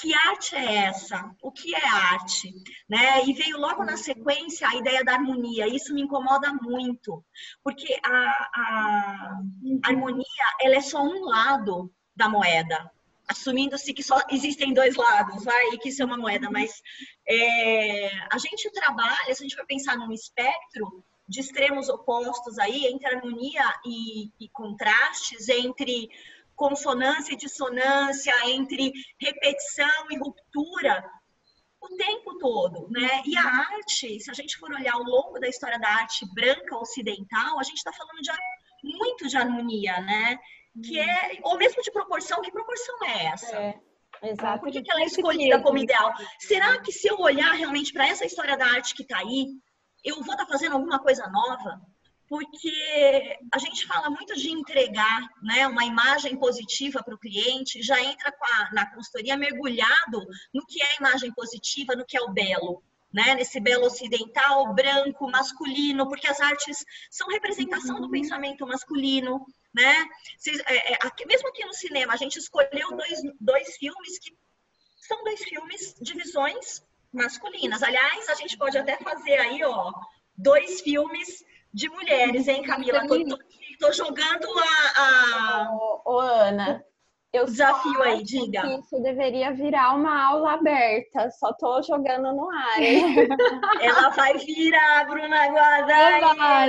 Que arte é essa? O que é arte? Né? E veio logo na sequência a ideia da harmonia. Isso me incomoda muito, porque a, a, a harmonia ela é só um lado da moeda assumindo-se que só existem dois lados, vai, e que isso é uma moeda, mas é, a gente trabalha, se a gente for pensar num espectro de extremos opostos aí, entre harmonia e, e contrastes, entre consonância e dissonância, entre repetição e ruptura, o tempo todo, né? E a arte, se a gente for olhar ao longo da história da arte branca ocidental, a gente está falando de muito de harmonia, né? Que é, ou mesmo de proporção, que proporção é essa? É. Exato. Por que, que ela é escolhida como ideal? Será que se eu olhar realmente para essa história da arte que está aí, eu vou estar tá fazendo alguma coisa nova? porque a gente fala muito de entregar né, uma imagem positiva para o cliente, já entra a, na consultoria mergulhado no que é imagem positiva, no que é o belo. Né, nesse belo ocidental, branco, masculino, porque as artes são representação do uhum. pensamento masculino, né? É, é, aqui, mesmo aqui no cinema, a gente escolheu dois, dois filmes que são dois filmes de visões masculinas. Aliás, a gente pode até fazer aí, ó, dois filmes de mulheres, hein, Camila? Tô, tô, tô jogando a. a... Ô, ô, Ana. Eu desafio aí, diga. Isso deveria virar uma aula aberta, só tô jogando no ar. (laughs) Ela vai virar, Bruna Guarda.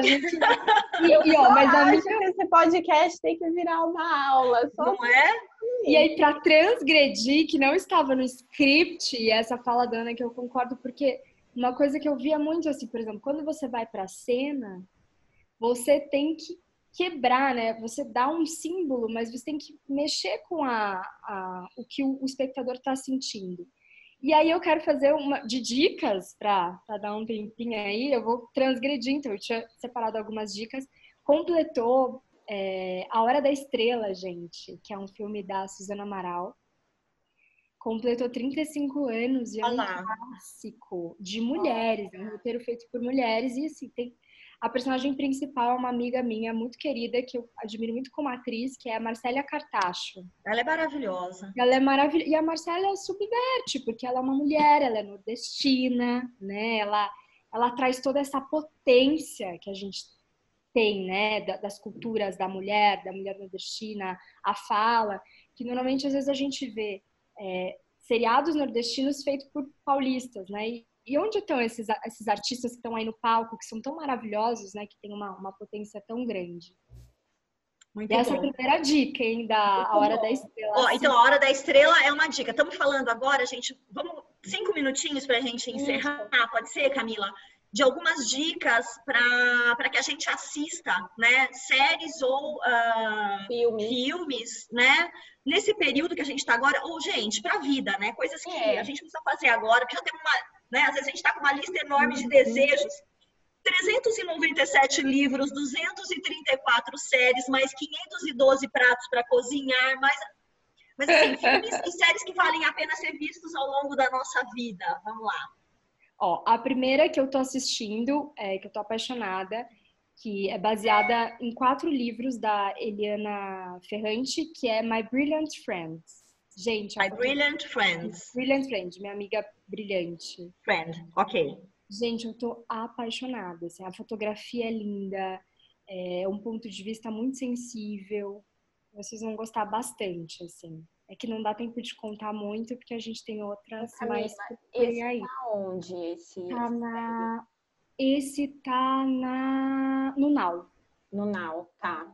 (laughs) E, e, ó, mas a acho que esse podcast tem que virar uma aula. Só não é? E aí, para transgredir, que não estava no script, e essa fala da Ana que eu concordo, porque uma coisa que eu via muito assim, por exemplo, quando você vai para a cena, você tem que quebrar, né? Você dá um símbolo, mas você tem que mexer com a, a o que o, espectador está sentindo. E aí eu quero fazer uma de dicas para dar um tempinho aí. Eu vou transgredir, então eu tinha separado algumas dicas. Completou é, A Hora da Estrela, gente, que é um filme da Suzana Amaral. Completou 35 anos e é um clássico de mulheres, é um roteiro feito por mulheres e assim tem a personagem principal é uma amiga minha muito querida, que eu admiro muito como atriz, que é a Marcélia Cartacho. Ela é maravilhosa. Ela é maravilhosa. E a Marcélia subverte, porque ela é uma mulher, ela é nordestina, né? Ela, ela traz toda essa potência que a gente tem, né? Das culturas da mulher, da mulher nordestina, a fala, que normalmente às vezes a gente vê é, seriados nordestinos feitos por paulistas, né? E, e onde estão esses, esses artistas que estão aí no palco, que são tão maravilhosos, né? Que tem uma, uma potência tão grande. Muito e essa bom. é a primeira dica, hein, da a Hora bom. da Estrela. Ó, então, a Hora da Estrela é uma dica. Estamos falando agora, gente, vamos cinco minutinhos para a gente encerrar, Isso. pode ser, Camila? De algumas dicas para que a gente assista, né, séries ou uh, filmes. filmes, né, nesse período que a gente está agora, ou, gente, para a vida, né, coisas que é. a gente precisa fazer agora, porque já tem uma né? Às vezes a gente está com uma lista enorme de desejos. 397 livros, 234 séries, mais 512 pratos para cozinhar, mais. Mas assim, (laughs) filmes e séries que valem a pena ser vistos ao longo da nossa vida. Vamos lá. Ó, a primeira que eu tô assistindo, é, que eu tô apaixonada, que é baseada em quatro livros da Eliana Ferrante, que é My Brilliant Friends. Gente, My Brilliant Friends. Brilliant Friend, minha amiga brilhante. Friend, ok. Gente, eu tô apaixonada. Assim, a fotografia é linda, é um ponto de vista muito sensível. Vocês vão gostar bastante, assim. É que não dá tempo de contar muito, porque a gente tem outras Camila, mais esse aí. Tá onde esse? Tá na... Esse tá na... no Now. No Now, tá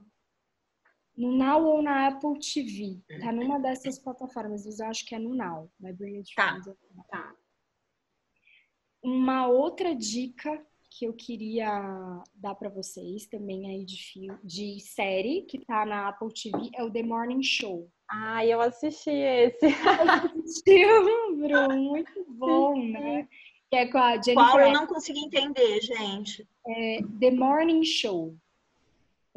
no Now ou na Apple TV. Tá numa dessas plataformas, mas eu acho que é no Now. My Brilliant tá. tá. Uma outra dica que eu queria dar para vocês também aí de, de série que tá na Apple TV é o The Morning Show. Ah, eu assisti esse. Assistiu, Bruno? Muito bom, né? Que é com a Jennifer. Qual eu não consegui entender, gente. É The Morning Show.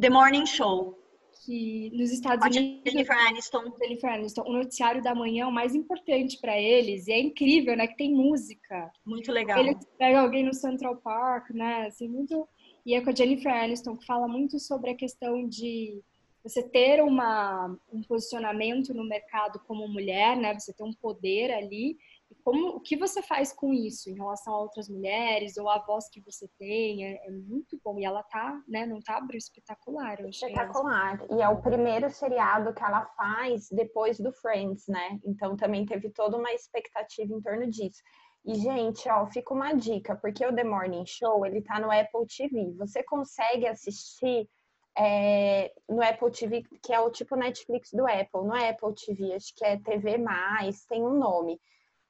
The Morning Show que nos Estados Unidos. Jennifer Aniston. Jennifer Aniston. O noticiário da manhã é o mais importante para eles. E é incrível, né? Que tem música. Muito legal. Eles pegam alguém no Central Park, né? Assim, muito... E é com a Jennifer Aniston, que fala muito sobre a questão de você ter uma, um posicionamento no mercado como mulher, né? Você ter um poder ali como, o que você faz com isso em relação a outras mulheres ou a voz que você tem é, é muito bom e ela tá, né, não tá espetacular. Eu espetacular. E é o primeiro seriado que ela faz depois do Friends, né? Então também teve toda uma expectativa em torno disso. E, gente, ó, fica uma dica, porque o The Morning Show, ele tá no Apple TV. Você consegue assistir é, no Apple TV, que é o tipo Netflix do Apple, não é Apple TV, acho que é TV+, tem um nome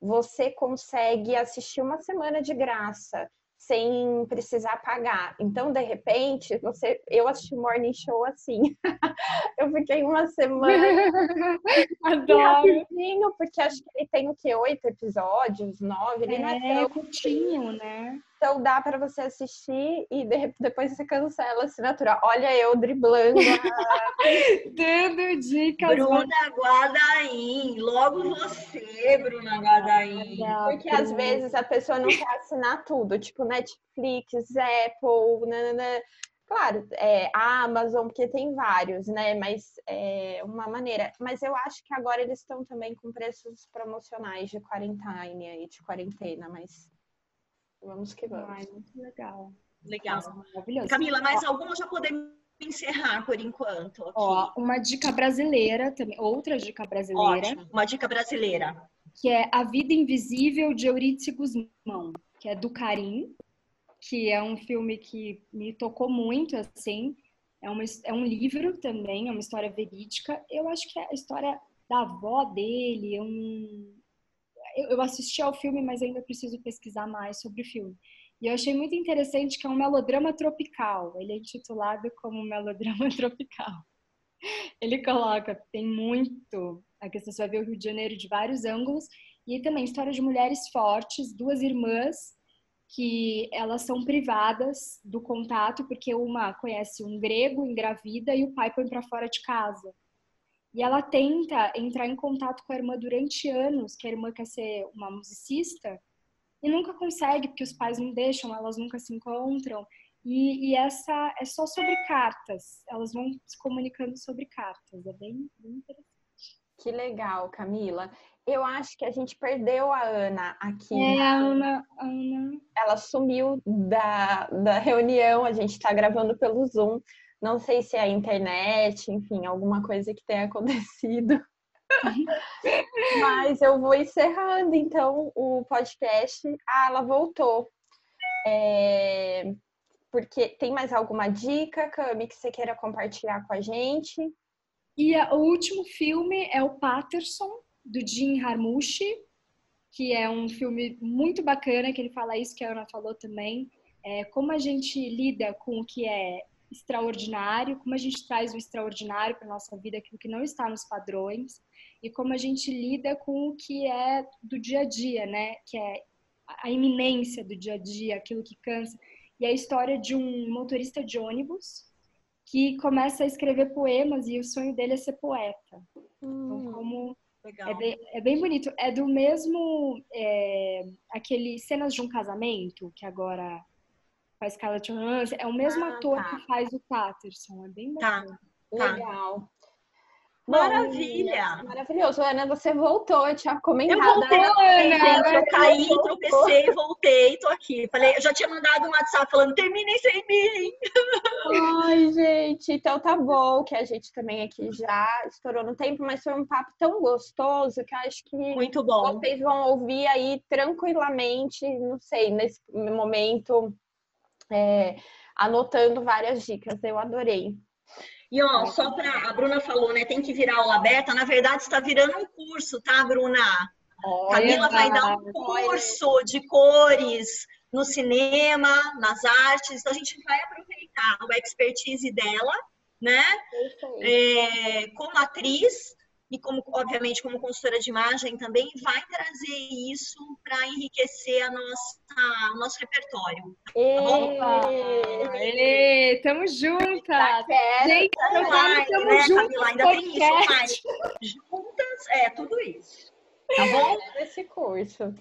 você consegue assistir uma semana de graça sem precisar pagar. Então, de repente, você, eu assisti Morning Show assim. (laughs) eu fiquei uma semana (laughs) Adoro. rapidinho, porque acho que ele tem o quê? Oito episódios, nove? Ele é, não é tão curtinho, né? Então dá para você assistir e de, depois você cancela a assinatura. Olha eu driblando. (laughs) Dando dicas. Bruna Guadaim, logo você, Bruna Guadaim. Porque às vezes a pessoa não quer assinar tudo, tipo Netflix, Apple, nanana. Claro, é, a Amazon, porque tem vários, né? Mas é uma maneira. Mas eu acho que agora eles estão também com preços promocionais de quarentena aí, de quarentena, mas Vamos que vamos. Ai, muito legal. Legal. Nossa, maravilhoso. Camila, mais alguma já podemos encerrar por enquanto? Aqui. Ó, uma dica brasileira também, outra dica brasileira. Ótimo, uma dica brasileira. Que é A Vida Invisível de Eurídice Guzmão, que é do Karim, que é um filme que me tocou muito, assim. É, uma, é um livro também, é uma história verídica. Eu acho que é a história da avó dele, é um, eu assisti ao filme, mas ainda preciso pesquisar mais sobre o filme. E eu achei muito interessante que é um melodrama tropical. Ele é intitulado como melodrama (laughs) tropical. Ele coloca, tem muito, aqui você vai ver o Rio de Janeiro de vários ângulos, e também história de mulheres fortes, duas irmãs que elas são privadas do contato porque uma conhece um grego, engravida e o pai põe para fora de casa. E ela tenta entrar em contato com a irmã durante anos, que a irmã quer ser uma musicista, e nunca consegue, porque os pais não deixam, elas nunca se encontram. E, e essa é só sobre cartas, elas vão se comunicando sobre cartas, é bem, bem interessante. Que legal, Camila. Eu acho que a gente perdeu a Ana aqui. É, a Ana, Ana. Ela sumiu da, da reunião, a gente está gravando pelo Zoom. Não sei se é a internet, enfim, alguma coisa que tenha (laughs) acontecido. Mas eu vou encerrando então o podcast. Ah, ela voltou. É... Porque tem mais alguma dica, Cami, que você queira compartilhar com a gente? E o último filme é o Patterson, do Jim Harmushi, que é um filme muito bacana, que ele fala isso que a Ana falou também. É, como a gente lida com o que é extraordinário, como a gente traz o extraordinário para nossa vida, aquilo que não está nos padrões, e como a gente lida com o que é do dia a dia, né? Que é a iminência do dia a dia, aquilo que cansa. E a história de um motorista de ônibus que começa a escrever poemas e o sonho dele é ser poeta. Então, hum, então, como é bem, é bem, bonito. É do mesmo é, aquele cenas de um casamento que agora com a Scarlett Johansson. É o mesmo ah, ator tá. que faz o Patterson. É bem tá. bacana. Tá. Legal. Maravilha! Maravilhoso. Ana, você voltou, eu tinha comentado. Eu voltei, Ana. Gente, eu caí, tropecei, voltei, tô aqui. Falei, eu já tinha mandado um WhatsApp falando, terminem sem mim. Ai, gente, então tá bom, que a gente também aqui já estourou no tempo, mas foi um papo tão gostoso que acho que Muito bom. vocês vão ouvir aí tranquilamente, não sei, nesse momento é, anotando várias dicas. Eu adorei. E ó, só para a Bruna falou, né? Tem que virar aula aberta. Na verdade, está virando um curso, tá, Bruna? Olha, Camila vai dar um curso olha. de cores no cinema, nas artes. Então a gente vai aproveitar a expertise dela, né? É, como atriz e como, obviamente, como consultora de imagem também vai trazer isso para enriquecer a nossa, o nosso repertório. Tá Ê, tamo juntas! Tá Gente, tamo mais, tamo né, juntas, Camila? Ainda tem isso, mais. Juntas, é, tudo isso. Tá bom? Esse curso.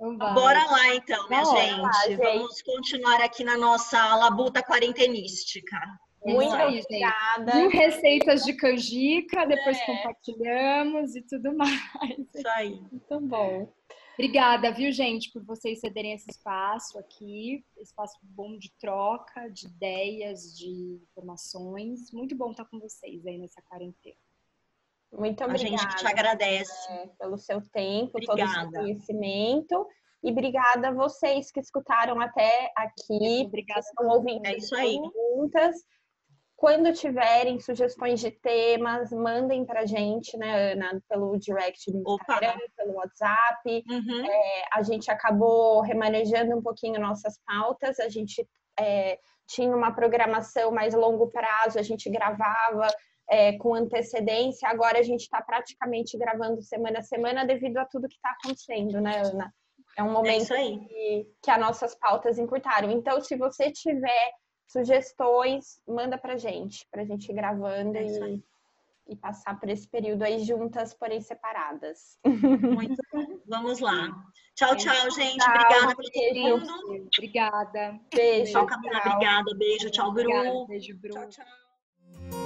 Então Bora lá, então, minha gente. Lá, gente. Vamos continuar aqui na nossa labuta quarentenística. Muito aí, obrigada. Mil receitas de canjica, depois é. compartilhamos e tudo (laughs) mais. Isso aí. Muito bom. Obrigada, viu, gente, por vocês cederem esse espaço aqui, espaço bom de troca, de ideias, de informações. Muito bom estar com vocês aí nessa quarentena. Muito obrigada. A gente te agradece. É, pelo seu tempo, obrigada. todo o seu conhecimento. E obrigada a vocês que escutaram até aqui. Obrigada. Estão ouvindo é isso aí. perguntas. Quando tiverem sugestões de temas, mandem pra gente, né, Ana, pelo direct do Instagram, Opa. pelo WhatsApp. Uhum. É, a gente acabou remanejando um pouquinho nossas pautas. A gente é, tinha uma programação mais longo prazo, a gente gravava é, com antecedência. Agora a gente está praticamente gravando semana a semana devido a tudo que está acontecendo, né, Ana? É um momento é que, que as nossas pautas encurtaram. Então, se você tiver sugestões, manda pra gente, pra gente ir gravando é e, e passar por esse período aí juntas, porém separadas. Muito bom. Vamos lá. Tchau, tchau, gente. Tchau, obrigada por todo mundo. Obrigada. Beijo. Tchau, Camila. Obrigada. Beijo. Tchau. Obrigada, beijo, Bru. Tchau, tchau.